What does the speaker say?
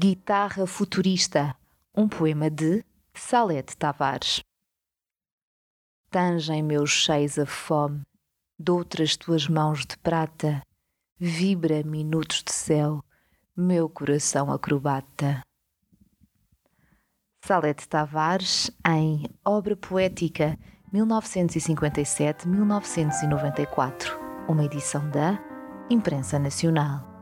Guitarra Futurista, um poema de Salete Tavares. Tangem meus cheios a fome, doutras tuas mãos de prata, vibra minutos de céu, meu coração acrobata. Salete Tavares, em Obra Poética, 1957-1994, uma edição da Imprensa Nacional.